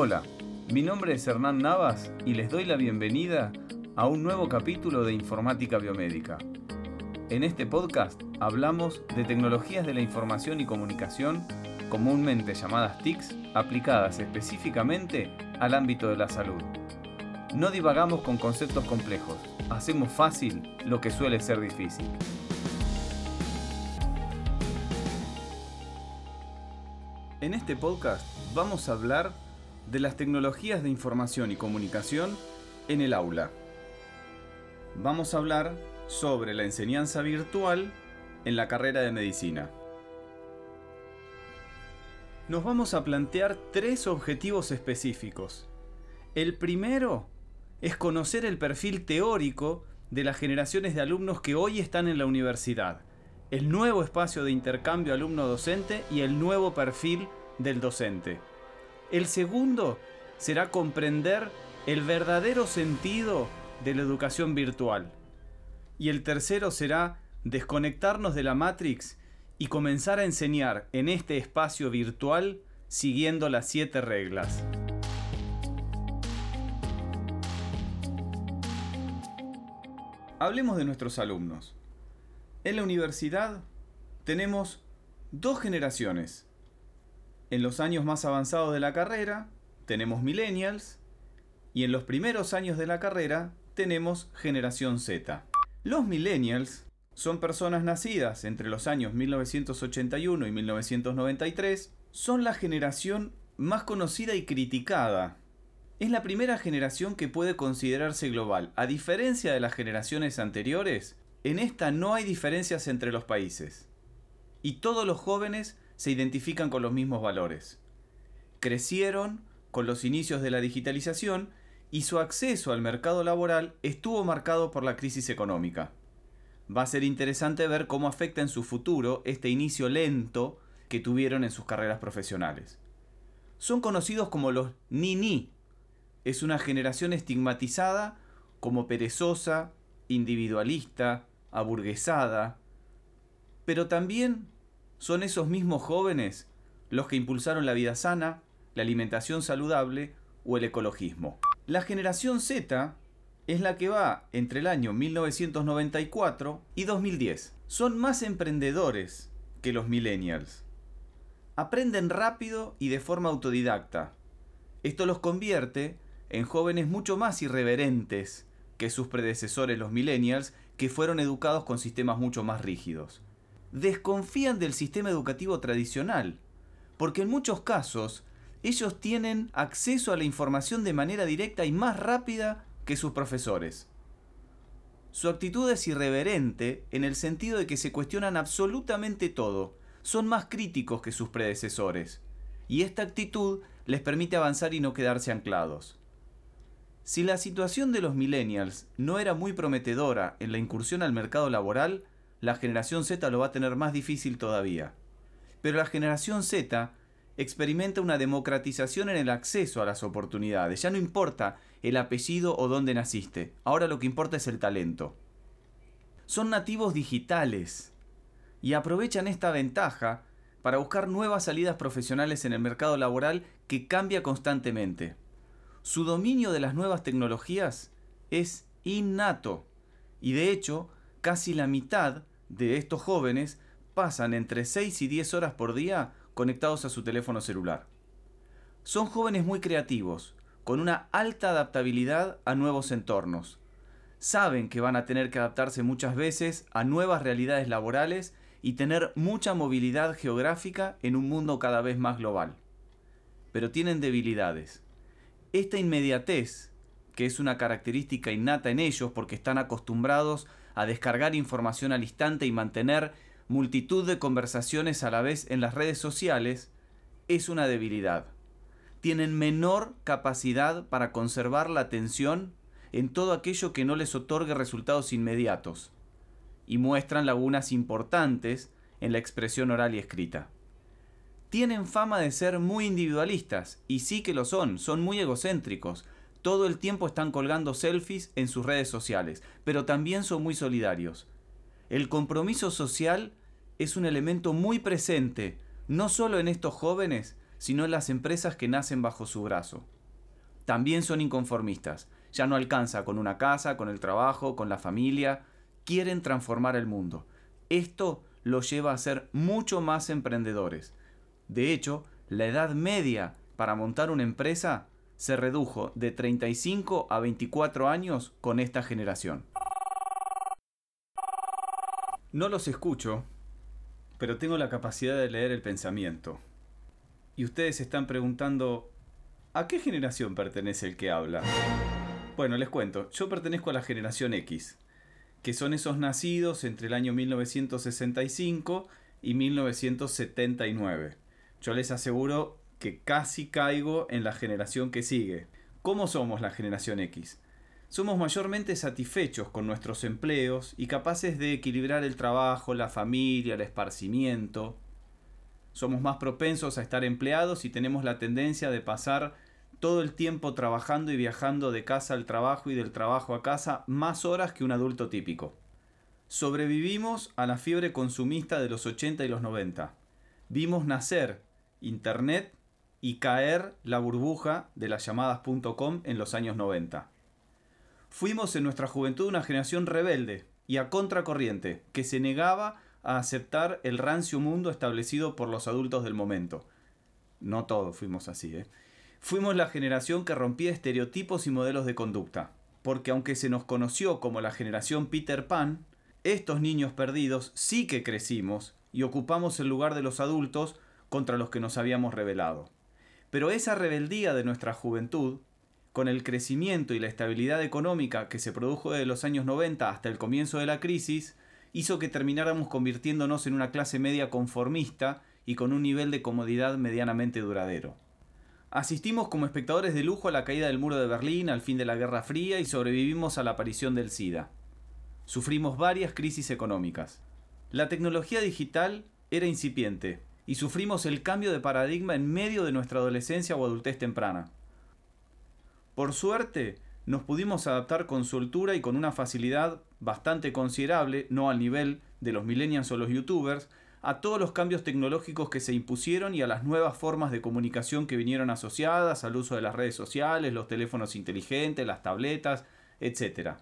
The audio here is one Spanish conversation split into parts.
Hola, mi nombre es Hernán Navas y les doy la bienvenida a un nuevo capítulo de Informática Biomédica. En este podcast hablamos de tecnologías de la información y comunicación, comúnmente llamadas TICs, aplicadas específicamente al ámbito de la salud. No divagamos con conceptos complejos, hacemos fácil lo que suele ser difícil. En este podcast vamos a hablar de las tecnologías de información y comunicación en el aula. Vamos a hablar sobre la enseñanza virtual en la carrera de medicina. Nos vamos a plantear tres objetivos específicos. El primero es conocer el perfil teórico de las generaciones de alumnos que hoy están en la universidad, el nuevo espacio de intercambio alumno-docente y el nuevo perfil del docente. El segundo será comprender el verdadero sentido de la educación virtual. Y el tercero será desconectarnos de la Matrix y comenzar a enseñar en este espacio virtual siguiendo las siete reglas. Hablemos de nuestros alumnos. En la universidad tenemos dos generaciones. En los años más avanzados de la carrera tenemos millennials y en los primeros años de la carrera tenemos generación Z. Los millennials son personas nacidas entre los años 1981 y 1993, son la generación más conocida y criticada es la primera generación que puede considerarse global. A diferencia de las generaciones anteriores, en esta no hay diferencias entre los países. Y todos los jóvenes se identifican con los mismos valores. Crecieron con los inicios de la digitalización y su acceso al mercado laboral estuvo marcado por la crisis económica. Va a ser interesante ver cómo afecta en su futuro este inicio lento que tuvieron en sus carreras profesionales. Son conocidos como los ni-ni es una generación estigmatizada como perezosa, individualista, aburguesada, pero también son esos mismos jóvenes los que impulsaron la vida sana, la alimentación saludable o el ecologismo. La generación Z es la que va entre el año 1994 y 2010. Son más emprendedores que los millennials. Aprenden rápido y de forma autodidacta. Esto los convierte en jóvenes mucho más irreverentes que sus predecesores los millennials, que fueron educados con sistemas mucho más rígidos. Desconfían del sistema educativo tradicional, porque en muchos casos ellos tienen acceso a la información de manera directa y más rápida que sus profesores. Su actitud es irreverente en el sentido de que se cuestionan absolutamente todo, son más críticos que sus predecesores, y esta actitud les permite avanzar y no quedarse anclados. Si la situación de los millennials no era muy prometedora en la incursión al mercado laboral, la generación Z lo va a tener más difícil todavía. Pero la generación Z experimenta una democratización en el acceso a las oportunidades. Ya no importa el apellido o dónde naciste, ahora lo que importa es el talento. Son nativos digitales y aprovechan esta ventaja para buscar nuevas salidas profesionales en el mercado laboral que cambia constantemente. Su dominio de las nuevas tecnologías es innato y de hecho casi la mitad de estos jóvenes pasan entre 6 y 10 horas por día conectados a su teléfono celular. Son jóvenes muy creativos, con una alta adaptabilidad a nuevos entornos. Saben que van a tener que adaptarse muchas veces a nuevas realidades laborales y tener mucha movilidad geográfica en un mundo cada vez más global. Pero tienen debilidades esta inmediatez, que es una característica innata en ellos porque están acostumbrados a descargar información al instante y mantener multitud de conversaciones a la vez en las redes sociales, es una debilidad. Tienen menor capacidad para conservar la atención en todo aquello que no les otorgue resultados inmediatos y muestran lagunas importantes en la expresión oral y escrita. Tienen fama de ser muy individualistas, y sí que lo son, son muy egocéntricos, todo el tiempo están colgando selfies en sus redes sociales, pero también son muy solidarios. El compromiso social es un elemento muy presente, no solo en estos jóvenes, sino en las empresas que nacen bajo su brazo. También son inconformistas, ya no alcanza con una casa, con el trabajo, con la familia, quieren transformar el mundo. Esto los lleva a ser mucho más emprendedores. De hecho, la edad media para montar una empresa se redujo de 35 a 24 años con esta generación. No los escucho, pero tengo la capacidad de leer el pensamiento. Y ustedes se están preguntando, ¿a qué generación pertenece el que habla? Bueno, les cuento, yo pertenezco a la generación X, que son esos nacidos entre el año 1965 y 1979. Yo les aseguro que casi caigo en la generación que sigue. ¿Cómo somos la generación X? Somos mayormente satisfechos con nuestros empleos y capaces de equilibrar el trabajo, la familia, el esparcimiento. Somos más propensos a estar empleados y tenemos la tendencia de pasar todo el tiempo trabajando y viajando de casa al trabajo y del trabajo a casa más horas que un adulto típico. Sobrevivimos a la fiebre consumista de los 80 y los 90. Vimos nacer Internet y caer la burbuja de las llamadas.com en los años 90. Fuimos en nuestra juventud una generación rebelde y a contracorriente, que se negaba a aceptar el rancio mundo establecido por los adultos del momento. No todos fuimos así, ¿eh? Fuimos la generación que rompía estereotipos y modelos de conducta, porque aunque se nos conoció como la generación Peter Pan, estos niños perdidos sí que crecimos y ocupamos el lugar de los adultos contra los que nos habíamos rebelado. Pero esa rebeldía de nuestra juventud, con el crecimiento y la estabilidad económica que se produjo desde los años 90 hasta el comienzo de la crisis, hizo que termináramos convirtiéndonos en una clase media conformista y con un nivel de comodidad medianamente duradero. Asistimos como espectadores de lujo a la caída del muro de Berlín, al fin de la Guerra Fría y sobrevivimos a la aparición del SIDA. Sufrimos varias crisis económicas. La tecnología digital era incipiente, y sufrimos el cambio de paradigma en medio de nuestra adolescencia o adultez temprana. Por suerte, nos pudimos adaptar con soltura y con una facilidad bastante considerable, no al nivel de los millennials o los youtubers, a todos los cambios tecnológicos que se impusieron y a las nuevas formas de comunicación que vinieron asociadas al uso de las redes sociales, los teléfonos inteligentes, las tabletas, etc.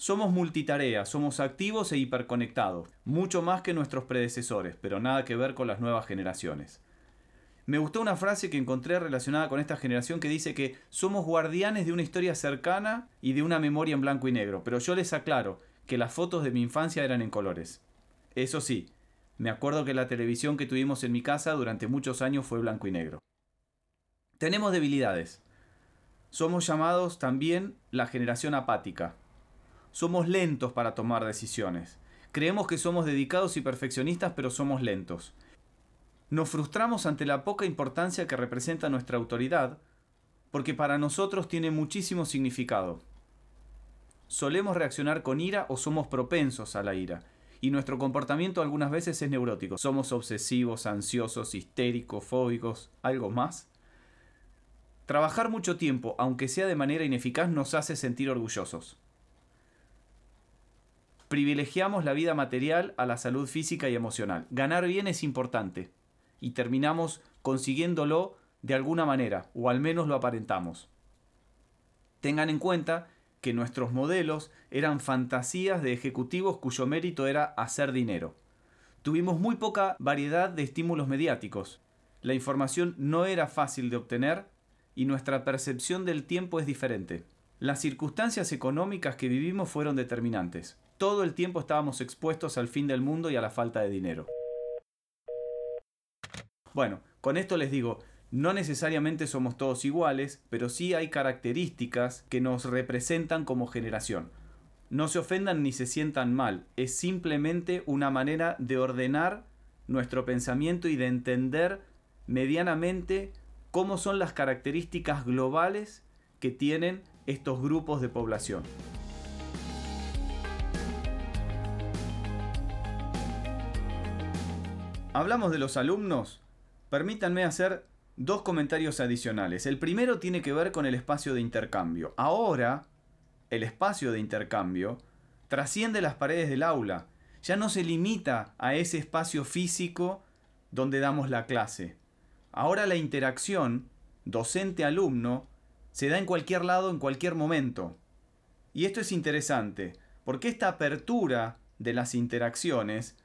Somos multitarea, somos activos e hiperconectados, mucho más que nuestros predecesores, pero nada que ver con las nuevas generaciones. Me gustó una frase que encontré relacionada con esta generación que dice que somos guardianes de una historia cercana y de una memoria en blanco y negro, pero yo les aclaro que las fotos de mi infancia eran en colores. Eso sí, me acuerdo que la televisión que tuvimos en mi casa durante muchos años fue blanco y negro. Tenemos debilidades. Somos llamados también la generación apática, somos lentos para tomar decisiones. Creemos que somos dedicados y perfeccionistas, pero somos lentos. Nos frustramos ante la poca importancia que representa nuestra autoridad, porque para nosotros tiene muchísimo significado. Solemos reaccionar con ira o somos propensos a la ira, y nuestro comportamiento algunas veces es neurótico. Somos obsesivos, ansiosos, histéricos, fóbicos, algo más. Trabajar mucho tiempo, aunque sea de manera ineficaz, nos hace sentir orgullosos privilegiamos la vida material a la salud física y emocional. Ganar bien es importante y terminamos consiguiéndolo de alguna manera, o al menos lo aparentamos. Tengan en cuenta que nuestros modelos eran fantasías de ejecutivos cuyo mérito era hacer dinero. Tuvimos muy poca variedad de estímulos mediáticos. La información no era fácil de obtener y nuestra percepción del tiempo es diferente. Las circunstancias económicas que vivimos fueron determinantes todo el tiempo estábamos expuestos al fin del mundo y a la falta de dinero. Bueno, con esto les digo, no necesariamente somos todos iguales, pero sí hay características que nos representan como generación. No se ofendan ni se sientan mal, es simplemente una manera de ordenar nuestro pensamiento y de entender medianamente cómo son las características globales que tienen estos grupos de población. Hablamos de los alumnos. Permítanme hacer dos comentarios adicionales. El primero tiene que ver con el espacio de intercambio. Ahora, el espacio de intercambio trasciende las paredes del aula. Ya no se limita a ese espacio físico donde damos la clase. Ahora la interacción docente-alumno se da en cualquier lado, en cualquier momento. Y esto es interesante, porque esta apertura de las interacciones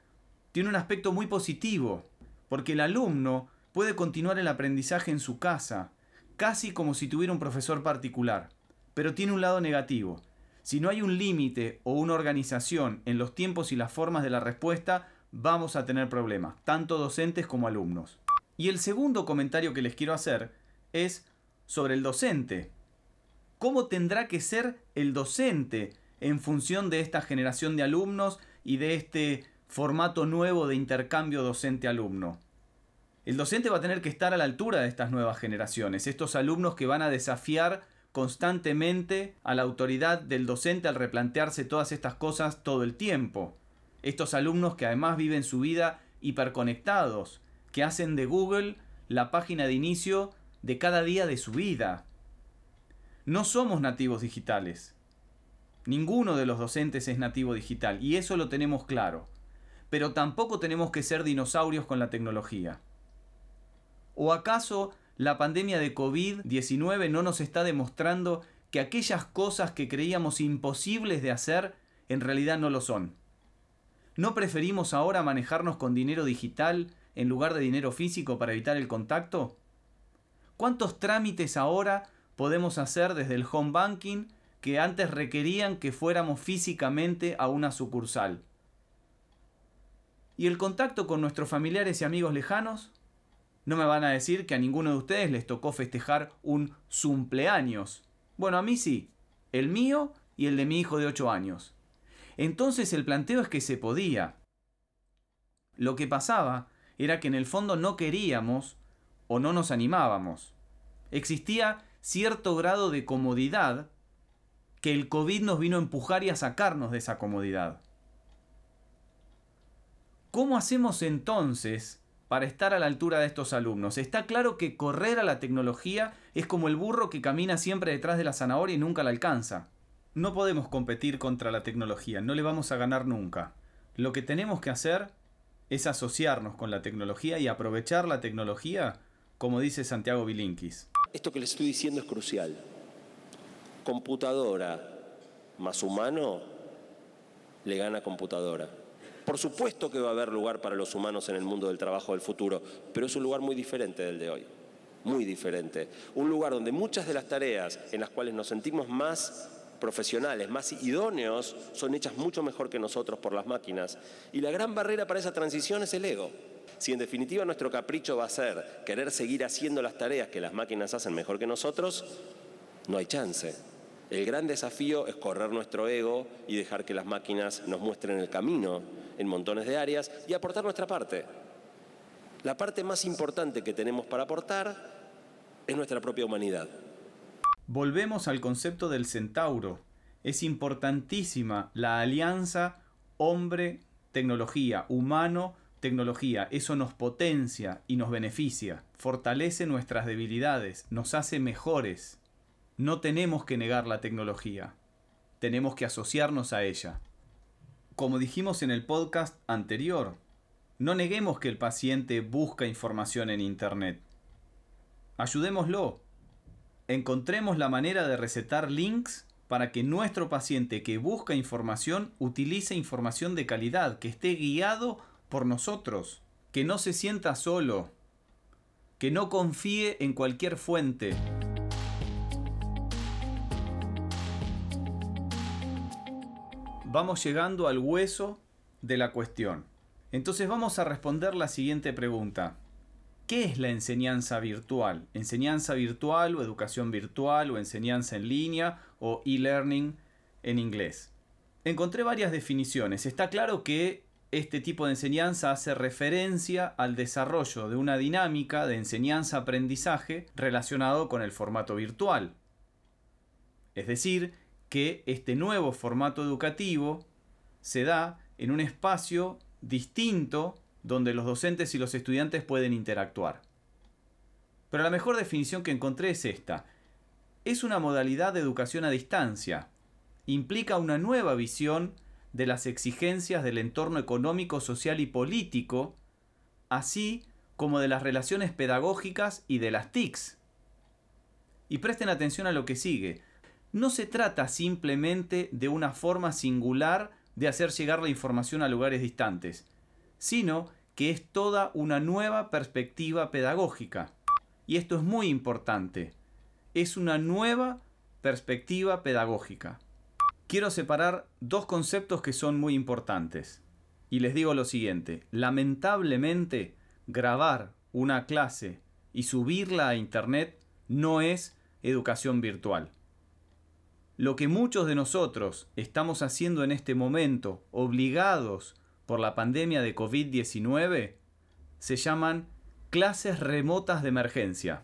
tiene un aspecto muy positivo, porque el alumno puede continuar el aprendizaje en su casa, casi como si tuviera un profesor particular, pero tiene un lado negativo. Si no hay un límite o una organización en los tiempos y las formas de la respuesta, vamos a tener problemas, tanto docentes como alumnos. Y el segundo comentario que les quiero hacer es sobre el docente. ¿Cómo tendrá que ser el docente en función de esta generación de alumnos y de este formato nuevo de intercambio docente-alumno? El docente va a tener que estar a la altura de estas nuevas generaciones, estos alumnos que van a desafiar constantemente a la autoridad del docente al replantearse todas estas cosas todo el tiempo. Estos alumnos que además viven su vida hiperconectados, que hacen de Google la página de inicio de cada día de su vida. No somos nativos digitales. Ninguno de los docentes es nativo digital y eso lo tenemos claro. Pero tampoco tenemos que ser dinosaurios con la tecnología. ¿O acaso la pandemia de COVID-19 no nos está demostrando que aquellas cosas que creíamos imposibles de hacer en realidad no lo son? ¿No preferimos ahora manejarnos con dinero digital en lugar de dinero físico para evitar el contacto? ¿Cuántos trámites ahora podemos hacer desde el home banking que antes requerían que fuéramos físicamente a una sucursal? ¿Y el contacto con nuestros familiares y amigos lejanos? No me van a decir que a ninguno de ustedes les tocó festejar un cumpleaños. Bueno, a mí sí. El mío y el de mi hijo de 8 años. Entonces el planteo es que se podía. Lo que pasaba era que en el fondo no queríamos o no nos animábamos. Existía cierto grado de comodidad que el COVID nos vino a empujar y a sacarnos de esa comodidad. ¿Cómo hacemos entonces para estar a la altura de estos alumnos. Está claro que correr a la tecnología es como el burro que camina siempre detrás de la zanahoria y nunca la alcanza. No podemos competir contra la tecnología, no le vamos a ganar nunca. Lo que tenemos que hacer es asociarnos con la tecnología y aprovechar la tecnología, como dice Santiago Bilinkis. Esto que les estoy diciendo es crucial. Computadora más humano le gana computadora. Por supuesto que va a haber lugar para los humanos en el mundo del trabajo del futuro, pero es un lugar muy diferente del de hoy, muy diferente. Un lugar donde muchas de las tareas en las cuales nos sentimos más profesionales, más idóneos, son hechas mucho mejor que nosotros por las máquinas. Y la gran barrera para esa transición es el ego. Si en definitiva nuestro capricho va a ser querer seguir haciendo las tareas que las máquinas hacen mejor que nosotros, no hay chance. El gran desafío es correr nuestro ego y dejar que las máquinas nos muestren el camino en montones de áreas y aportar nuestra parte. La parte más importante que tenemos para aportar es nuestra propia humanidad. Volvemos al concepto del centauro. Es importantísima la alianza hombre-tecnología, humano-tecnología. Eso nos potencia y nos beneficia, fortalece nuestras debilidades, nos hace mejores. No tenemos que negar la tecnología, tenemos que asociarnos a ella. Como dijimos en el podcast anterior, no neguemos que el paciente busca información en Internet. Ayudémoslo. Encontremos la manera de recetar links para que nuestro paciente que busca información utilice información de calidad, que esté guiado por nosotros, que no se sienta solo, que no confíe en cualquier fuente. Vamos llegando al hueso de la cuestión. Entonces vamos a responder la siguiente pregunta. ¿Qué es la enseñanza virtual? ¿Enseñanza virtual o educación virtual o enseñanza en línea o e-learning en inglés? Encontré varias definiciones. Está claro que este tipo de enseñanza hace referencia al desarrollo de una dinámica de enseñanza-aprendizaje relacionado con el formato virtual. Es decir, que este nuevo formato educativo se da en un espacio distinto donde los docentes y los estudiantes pueden interactuar. Pero la mejor definición que encontré es esta. Es una modalidad de educación a distancia. Implica una nueva visión de las exigencias del entorno económico, social y político, así como de las relaciones pedagógicas y de las TICs. Y presten atención a lo que sigue. No se trata simplemente de una forma singular de hacer llegar la información a lugares distantes, sino que es toda una nueva perspectiva pedagógica. Y esto es muy importante. Es una nueva perspectiva pedagógica. Quiero separar dos conceptos que son muy importantes. Y les digo lo siguiente, lamentablemente grabar una clase y subirla a Internet no es educación virtual. Lo que muchos de nosotros estamos haciendo en este momento, obligados por la pandemia de COVID-19, se llaman clases remotas de emergencia,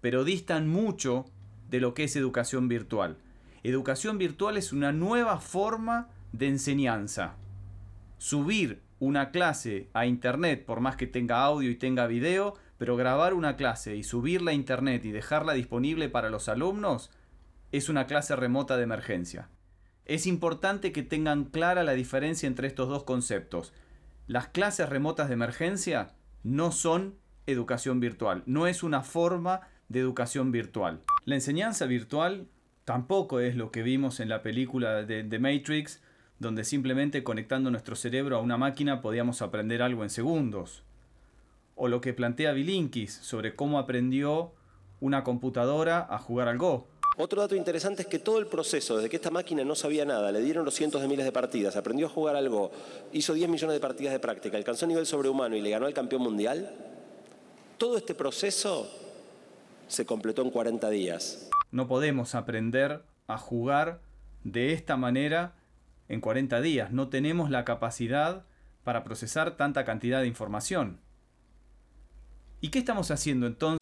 pero distan mucho de lo que es educación virtual. Educación virtual es una nueva forma de enseñanza. Subir una clase a internet, por más que tenga audio y tenga video, pero grabar una clase y subirla a internet y dejarla disponible para los alumnos, es una clase remota de emergencia. Es importante que tengan clara la diferencia entre estos dos conceptos. Las clases remotas de emergencia no son educación virtual, no es una forma de educación virtual. La enseñanza virtual tampoco es lo que vimos en la película de The Matrix, donde simplemente conectando nuestro cerebro a una máquina podíamos aprender algo en segundos. O lo que plantea Bilinkis sobre cómo aprendió una computadora a jugar al Go. Otro dato interesante es que todo el proceso, desde que esta máquina no sabía nada, le dieron los cientos de miles de partidas, aprendió a jugar algo, hizo 10 millones de partidas de práctica, alcanzó nivel sobrehumano y le ganó al campeón mundial, todo este proceso se completó en 40 días. No podemos aprender a jugar de esta manera en 40 días. No tenemos la capacidad para procesar tanta cantidad de información. ¿Y qué estamos haciendo entonces?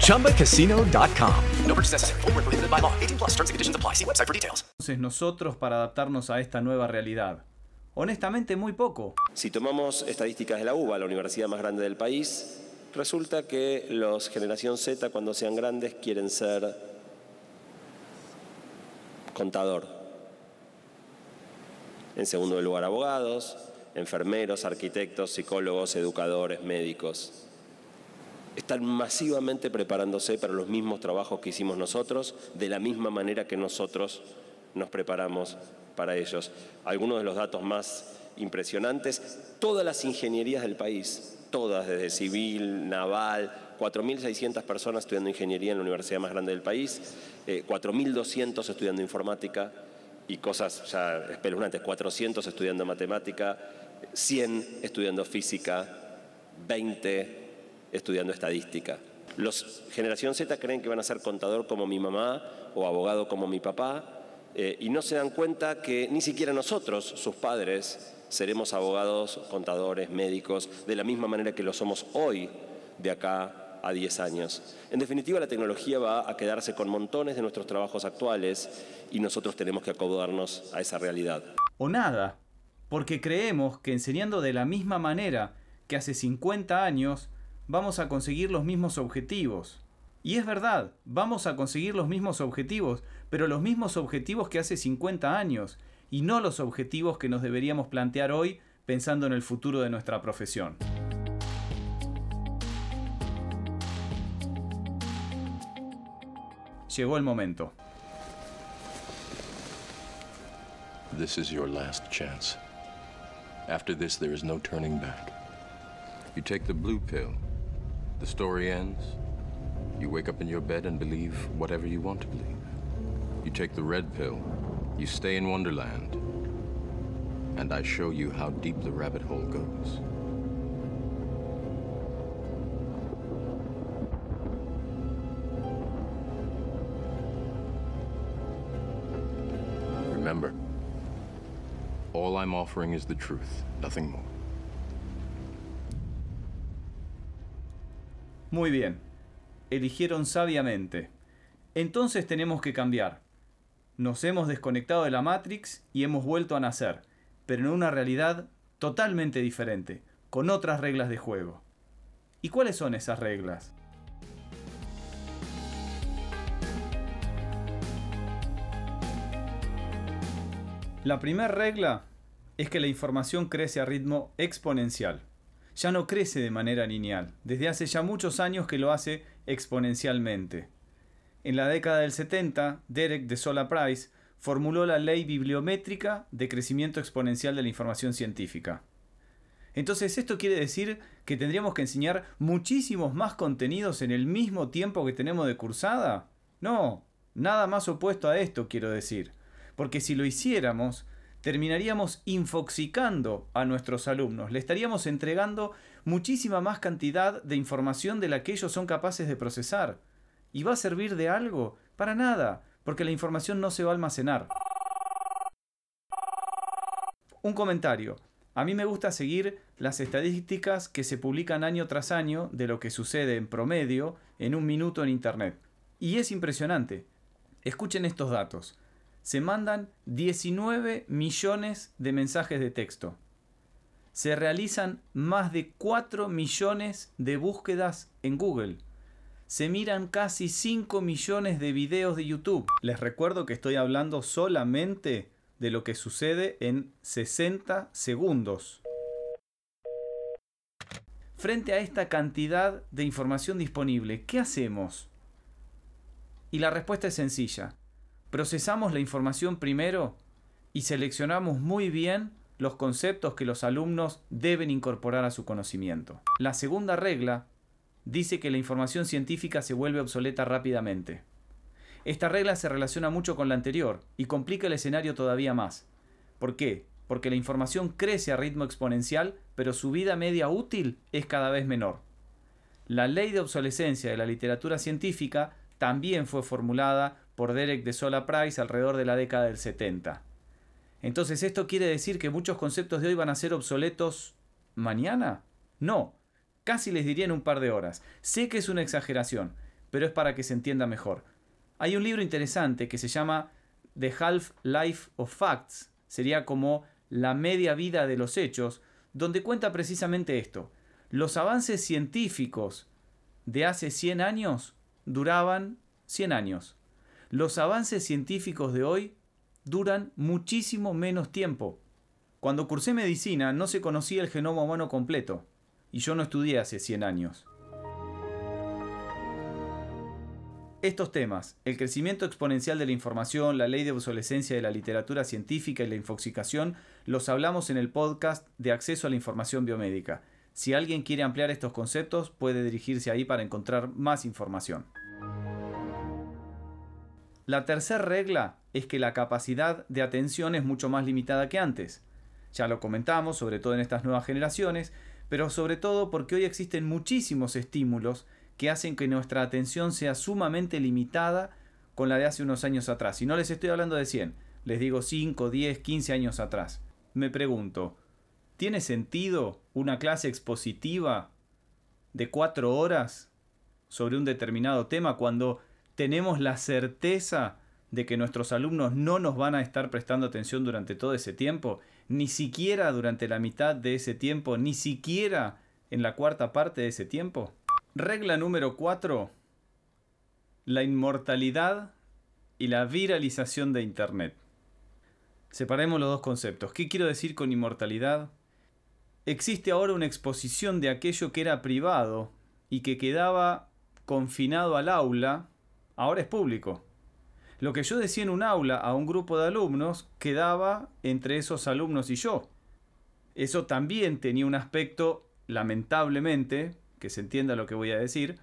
ChumbaCasino.com. No purchase necessary. Full prohibited by law. 18 plus terms and conditions apply. See website for details. Entonces nosotros para adaptarnos a esta nueva realidad. Honestamente, muy poco. Si tomamos estadísticas de la UBA, la universidad más grande del país, resulta que los generación Z cuando sean grandes quieren ser contador. En segundo lugar, abogados, enfermeros, arquitectos, psicólogos, educadores, médicos. Están masivamente preparándose para los mismos trabajos que hicimos nosotros, de la misma manera que nosotros nos preparamos para ellos. Algunos de los datos más impresionantes, todas las ingenierías del país, todas, desde civil, naval, 4.600 personas estudiando ingeniería en la universidad más grande del país, eh, 4.200 estudiando informática y cosas ya espeluznantes, 400 estudiando matemática, 100 estudiando física, 20 estudiando estadística. Los generación Z creen que van a ser contador como mi mamá o abogado como mi papá eh, y no se dan cuenta que ni siquiera nosotros, sus padres, seremos abogados, contadores, médicos, de la misma manera que lo somos hoy, de acá a 10 años. En definitiva, la tecnología va a quedarse con montones de nuestros trabajos actuales y nosotros tenemos que acomodarnos a esa realidad. O nada. Porque creemos que enseñando de la misma manera que hace 50 años, vamos a conseguir los mismos objetivos. Y es verdad, vamos a conseguir los mismos objetivos, pero los mismos objetivos que hace 50 años, y no los objetivos que nos deberíamos plantear hoy pensando en el futuro de nuestra profesión. Llegó el momento. This is your last chance. After this, there is no turning back. You take the blue pill, the story ends, You wake up in your bed and believe whatever you want to believe. You take the red pill, you stay in Wonderland, and I show you how deep the rabbit hole goes. Remember, all I'm offering is the truth, nothing more. Muy bien. Eligieron sabiamente. Entonces tenemos que cambiar. Nos hemos desconectado de la Matrix y hemos vuelto a nacer, pero en una realidad totalmente diferente, con otras reglas de juego. ¿Y cuáles son esas reglas? La primera regla es que la información crece a ritmo exponencial. Ya no crece de manera lineal. Desde hace ya muchos años que lo hace exponencialmente. En la década del 70, Derek de Sola Price formuló la ley bibliométrica de crecimiento exponencial de la información científica. Entonces, ¿esto quiere decir que tendríamos que enseñar muchísimos más contenidos en el mismo tiempo que tenemos de cursada? No, nada más opuesto a esto quiero decir. Porque si lo hiciéramos, terminaríamos infoxicando a nuestros alumnos, le estaríamos entregando muchísima más cantidad de información de la que ellos son capaces de procesar. ¿Y va a servir de algo? Para nada, porque la información no se va a almacenar. Un comentario. A mí me gusta seguir las estadísticas que se publican año tras año de lo que sucede en promedio en un minuto en Internet. Y es impresionante. Escuchen estos datos se mandan 19 millones de mensajes de texto. Se realizan más de 4 millones de búsquedas en Google. Se miran casi 5 millones de videos de YouTube. Les recuerdo que estoy hablando solamente de lo que sucede en 60 segundos. Frente a esta cantidad de información disponible, ¿qué hacemos? Y la respuesta es sencilla procesamos la información primero y seleccionamos muy bien los conceptos que los alumnos deben incorporar a su conocimiento. La segunda regla dice que la información científica se vuelve obsoleta rápidamente. Esta regla se relaciona mucho con la anterior y complica el escenario todavía más. ¿Por qué? Porque la información crece a ritmo exponencial, pero su vida media útil es cada vez menor. La ley de obsolescencia de la literatura científica también fue formulada por Derek de Sola Price alrededor de la década del 70. Entonces, ¿esto quiere decir que muchos conceptos de hoy van a ser obsoletos mañana? No, casi les diría en un par de horas. Sé que es una exageración, pero es para que se entienda mejor. Hay un libro interesante que se llama The Half Life of Facts, sería como la media vida de los hechos, donde cuenta precisamente esto. Los avances científicos de hace 100 años duraban 100 años. Los avances científicos de hoy duran muchísimo menos tiempo. Cuando cursé medicina no se conocía el genoma humano completo, y yo no estudié hace 100 años. Estos temas, el crecimiento exponencial de la información, la ley de obsolescencia de la literatura científica y la infoxicación, los hablamos en el podcast de acceso a la información biomédica. Si alguien quiere ampliar estos conceptos, puede dirigirse ahí para encontrar más información. La tercera regla es que la capacidad de atención es mucho más limitada que antes. Ya lo comentamos, sobre todo en estas nuevas generaciones, pero sobre todo porque hoy existen muchísimos estímulos que hacen que nuestra atención sea sumamente limitada con la de hace unos años atrás. Y no les estoy hablando de 100, les digo 5, 10, 15 años atrás. Me pregunto, ¿tiene sentido una clase expositiva de 4 horas sobre un determinado tema cuando tenemos la certeza de que nuestros alumnos no nos van a estar prestando atención durante todo ese tiempo, ni siquiera durante la mitad de ese tiempo, ni siquiera en la cuarta parte de ese tiempo. Regla número 4. La inmortalidad y la viralización de Internet. Separemos los dos conceptos. ¿Qué quiero decir con inmortalidad? Existe ahora una exposición de aquello que era privado y que quedaba confinado al aula ahora es público. Lo que yo decía en un aula a un grupo de alumnos quedaba entre esos alumnos y yo. Eso también tenía un aspecto, lamentablemente, que se entienda lo que voy a decir,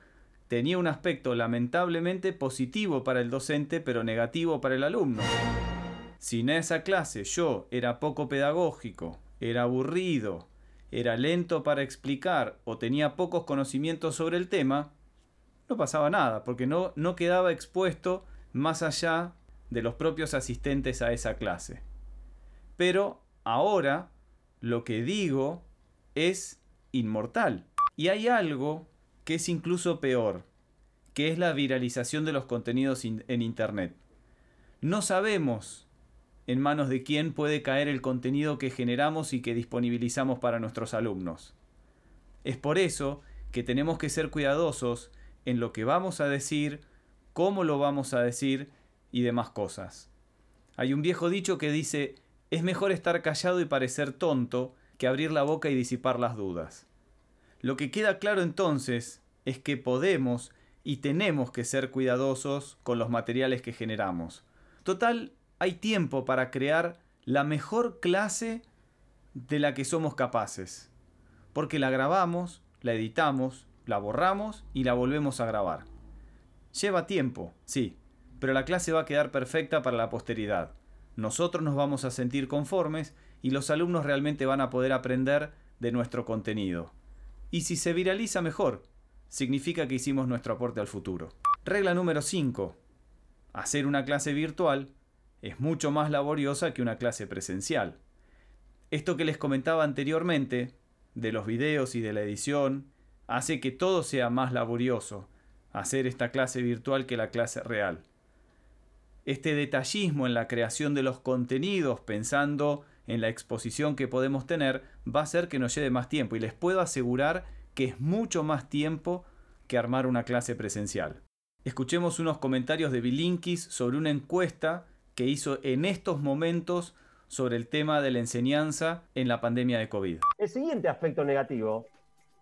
tenía un aspecto lamentablemente positivo para el docente pero negativo para el alumno. Si en esa clase yo era poco pedagógico, era aburrido, era lento para explicar o tenía pocos conocimientos sobre el tema, no pasaba nada, porque no, no quedaba expuesto más allá de los propios asistentes a esa clase. Pero ahora lo que digo es inmortal. Y hay algo que es incluso peor, que es la viralización de los contenidos en Internet. No sabemos en manos de quién puede caer el contenido que generamos y que disponibilizamos para nuestros alumnos. Es por eso que tenemos que ser cuidadosos en lo que vamos a decir, cómo lo vamos a decir y demás cosas. Hay un viejo dicho que dice, es mejor estar callado y parecer tonto que abrir la boca y disipar las dudas. Lo que queda claro entonces es que podemos y tenemos que ser cuidadosos con los materiales que generamos. Total, hay tiempo para crear la mejor clase de la que somos capaces. Porque la grabamos, la editamos, la borramos y la volvemos a grabar. Lleva tiempo, sí, pero la clase va a quedar perfecta para la posteridad. Nosotros nos vamos a sentir conformes y los alumnos realmente van a poder aprender de nuestro contenido. Y si se viraliza mejor, significa que hicimos nuestro aporte al futuro. Regla número 5. Hacer una clase virtual es mucho más laboriosa que una clase presencial. Esto que les comentaba anteriormente, de los videos y de la edición, hace que todo sea más laborioso, hacer esta clase virtual que la clase real. Este detallismo en la creación de los contenidos, pensando en la exposición que podemos tener, va a hacer que nos lleve más tiempo y les puedo asegurar que es mucho más tiempo que armar una clase presencial. Escuchemos unos comentarios de Bilinkis sobre una encuesta que hizo en estos momentos sobre el tema de la enseñanza en la pandemia de COVID. El siguiente aspecto negativo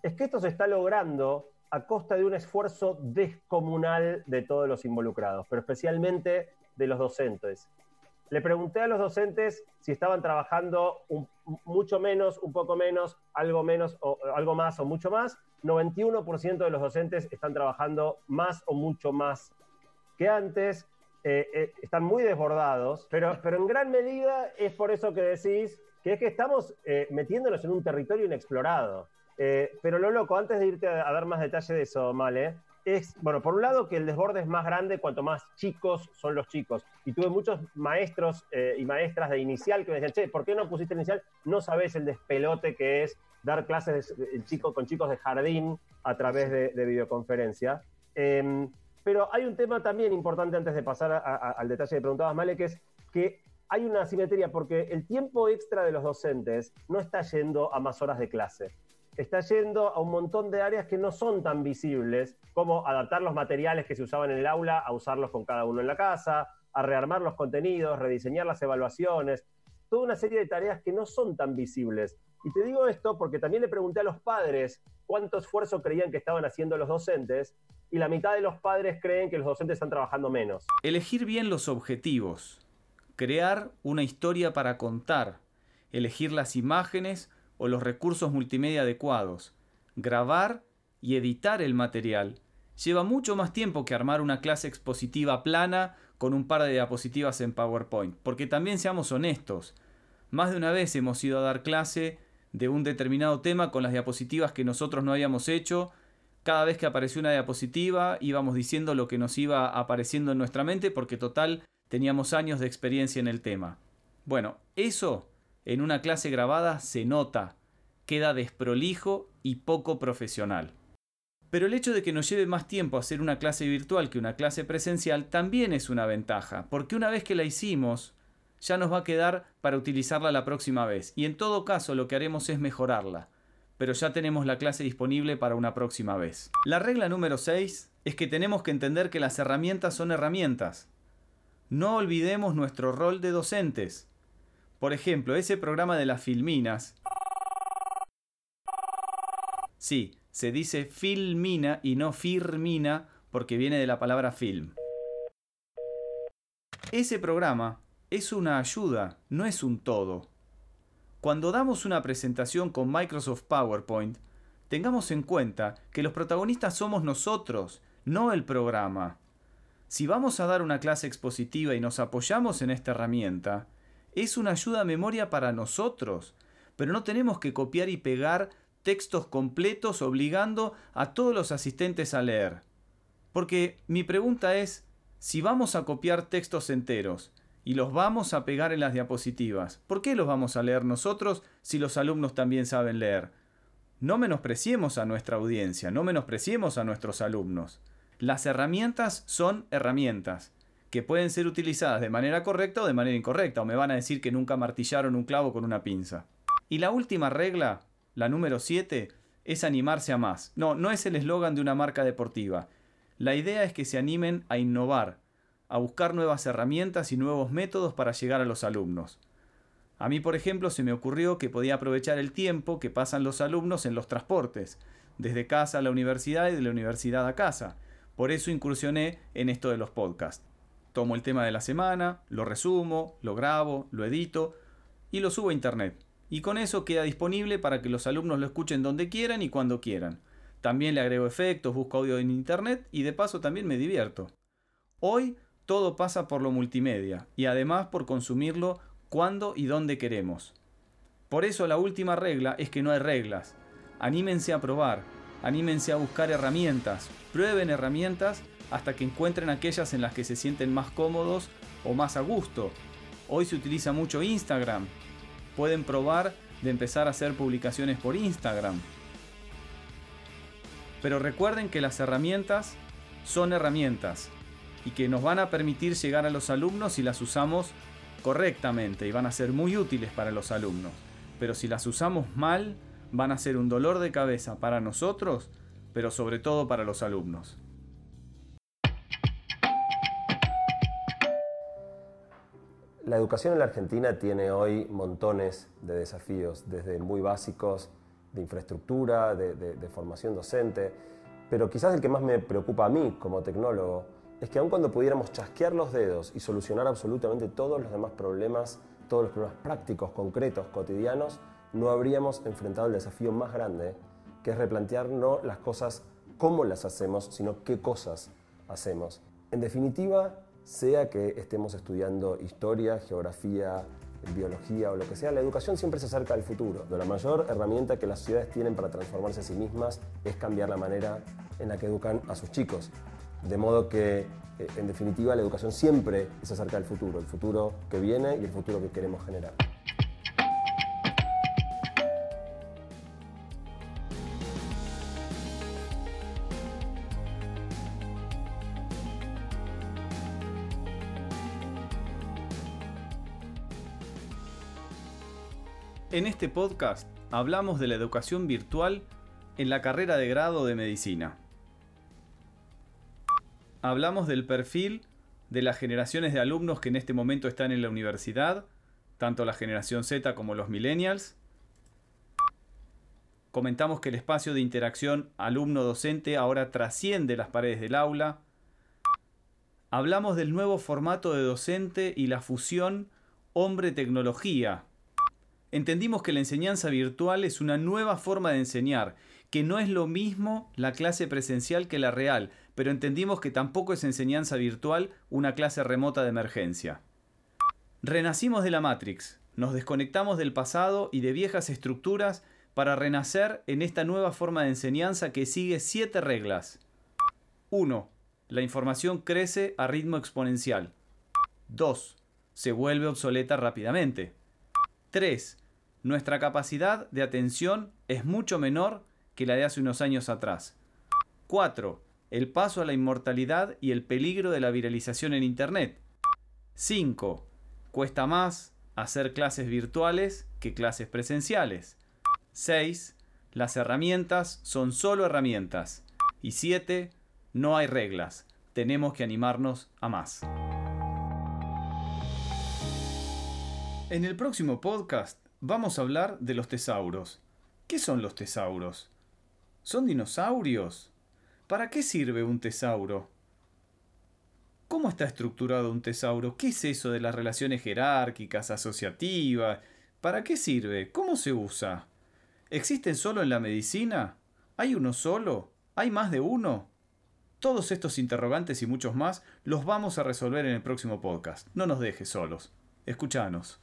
es que esto se está logrando a costa de un esfuerzo descomunal de todos los involucrados, pero especialmente de los docentes. Le pregunté a los docentes si estaban trabajando mucho menos, un poco menos, algo menos, o algo más o mucho más. 91% de los docentes están trabajando más o mucho más que antes. Eh, eh, están muy desbordados, pero, en gran medida es por eso que decís que es que estamos eh, metiéndonos en un territorio inexplorado. Pero lo loco, antes de irte a, dar más detalle de eso, Male, es, bueno, por un lado que el desborde es más grande cuanto más chicos son los chicos. Y tuve muchos maestros y maestras de inicial que me decían, che, ¿por qué no pusiste inicial? No sabes el despelote que es dar clases de, chico, con chicos de jardín a través de, videoconferencia. Em, pero hay un tema también importante antes de pasar al detalle de preguntabas, Male, que es que hay una asimetría porque el tiempo extra de los docentes no está yendo a más horas de clase. Está yendo a un montón de áreas que no son tan visibles, como adaptar los materiales que se usaban en el aula a usarlos con cada uno en la casa, a rearmar los contenidos, rediseñar las evaluaciones, toda una serie de tareas que no son tan visibles. Y te digo esto porque también le pregunté a los padres cuánto esfuerzo creían que estaban haciendo los docentes y la mitad de los padres creen que los docentes están trabajando menos. Elegir bien los objetivos, crear una historia para contar, elegir las imágenes o los recursos multimedia adecuados, grabar y editar el material. Lleva mucho más tiempo que armar una clase expositiva plana con un par de diapositivas en PowerPoint, porque también seamos honestos, más de una vez hemos ido a dar clase de un determinado tema con las diapositivas que nosotros no habíamos hecho cada vez que apareció una diapositiva íbamos diciendo lo que nos iba apareciendo en nuestra mente porque total teníamos años de experiencia en el tema. Bueno, eso en una clase grabada se nota, queda desprolijo y poco profesional. Pero el hecho de que nos lleve más tiempo hacer una clase virtual que una clase presencial también es una ventaja, porque una vez que la hicimos, ya nos va a quedar para utilizarla la próxima vez, y en todo caso lo que haremos es mejorarla pero ya tenemos la clase disponible para una próxima vez. La regla número 6 es que tenemos que entender que las herramientas son herramientas. No olvidemos nuestro rol de docentes. Por ejemplo, ese programa de las filminas. Sí, se dice filmina y no firmina porque viene de la palabra film. Ese programa es una ayuda, no es un todo. Cuando damos una presentación con Microsoft PowerPoint, tengamos en cuenta que los protagonistas somos nosotros, no el programa. Si vamos a dar una clase expositiva y nos apoyamos en esta herramienta, es una ayuda a memoria para nosotros, pero no tenemos que copiar y pegar textos completos obligando a todos los asistentes a leer. Porque mi pregunta es, si vamos a copiar textos enteros y los vamos a pegar en las diapositivas, ¿por qué los vamos a leer nosotros si los alumnos también saben leer? No menospreciemos a nuestra audiencia, no menospreciemos a nuestros alumnos. Las herramientas son herramientas que pueden ser utilizadas de manera correcta o de manera incorrecta, o me van a decir que nunca martillaron un clavo con una pinza. Y la última regla, la número 7, es animarse a más. No, no es el eslogan de una marca deportiva. La idea es que se animen a innovar, a buscar nuevas herramientas y nuevos métodos para llegar a los alumnos. A mí, por ejemplo, se me ocurrió que podía aprovechar el tiempo que pasan los alumnos en los transportes, desde casa a la universidad y de la universidad a casa. Por eso incursioné en esto de los podcasts. Tomo el tema de la semana, lo resumo, lo grabo, lo edito y lo subo a internet. Y con eso queda disponible para que los alumnos lo escuchen donde quieran y cuando quieran. También le agrego efectos, busco audio en internet y de paso también me divierto. Hoy todo pasa por lo multimedia y además por consumirlo cuando y dónde queremos. Por eso la última regla es que no hay reglas. Anímense a probar, anímense a buscar herramientas, prueben herramientas hasta que encuentren aquellas en las que se sienten más cómodos o más a gusto. Hoy se utiliza mucho Instagram. Pueden probar de empezar a hacer publicaciones por Instagram. Pero recuerden que las herramientas son herramientas y que nos van a permitir llegar a los alumnos si las usamos correctamente y van a ser muy útiles para los alumnos. Pero si las usamos mal, van a ser un dolor de cabeza para nosotros, pero sobre todo para los alumnos. La educación en la Argentina tiene hoy montones de desafíos, desde muy básicos de infraestructura, de, formación docente, pero quizás el que más me preocupa a mí como tecnólogo es que aun cuando pudiéramos chasquear los dedos y solucionar absolutamente todos los demás problemas, todos los problemas prácticos, concretos, cotidianos, no habríamos enfrentado el desafío más grande, que es replantear no las cosas cómo las hacemos, sino qué cosas hacemos. En definitiva, sea que estemos estudiando historia, geografía, biología o lo que sea, la educación siempre se acerca al futuro. La mayor herramienta que las sociedades tienen para transformarse a sí mismas es cambiar la manera en la que educan a sus chicos. De modo que, eh, en definitiva, la educación siempre es acerca del futuro, el futuro que viene y el futuro que queremos generar. En este podcast hablamos de la educación virtual en la carrera de grado de medicina. Hablamos del perfil de las generaciones de alumnos que en este momento están en la universidad, tanto la generación Z como los millennials. Comentamos que el espacio de interacción alumno-docente ahora trasciende las paredes del aula. Hablamos del nuevo formato de docente y la fusión hombre-tecnología entendimos que la enseñanza virtual es una nueva forma de enseñar, que no es lo mismo la clase presencial que la real, pero entendimos que tampoco es enseñanza virtual una clase remota de emergencia. Renacimos de la Matrix, nos desconectamos del pasado y de viejas estructuras para renacer en esta nueva forma de enseñanza que sigue siete reglas. 1. La información crece a ritmo exponencial. 2. Se vuelve obsoleta rápidamente. 3 nuestra capacidad de atención es mucho menor que la de hace unos años atrás. 4. El paso a la inmortalidad y el peligro de la viralización en Internet. 5. Cuesta más hacer clases virtuales que clases presenciales. 6. Las herramientas son solo herramientas. Y 7. No hay reglas. Tenemos que animarnos a más. En el próximo podcast vamos a hablar de los tesauros. ¿Qué son los tesauros? ¿Son dinosaurios? ¿Para qué sirve un tesauro? ¿Cómo está estructurado un tesauro? ¿Qué es eso de las relaciones jerárquicas, asociativas? ¿Para qué sirve? ¿Cómo se usa? ¿Existen solo en la medicina? ¿Hay uno solo? ¿Hay más de uno? Todos estos interrogantes y muchos más los vamos a resolver en el próximo podcast. No nos dejes solos. Escuchanos.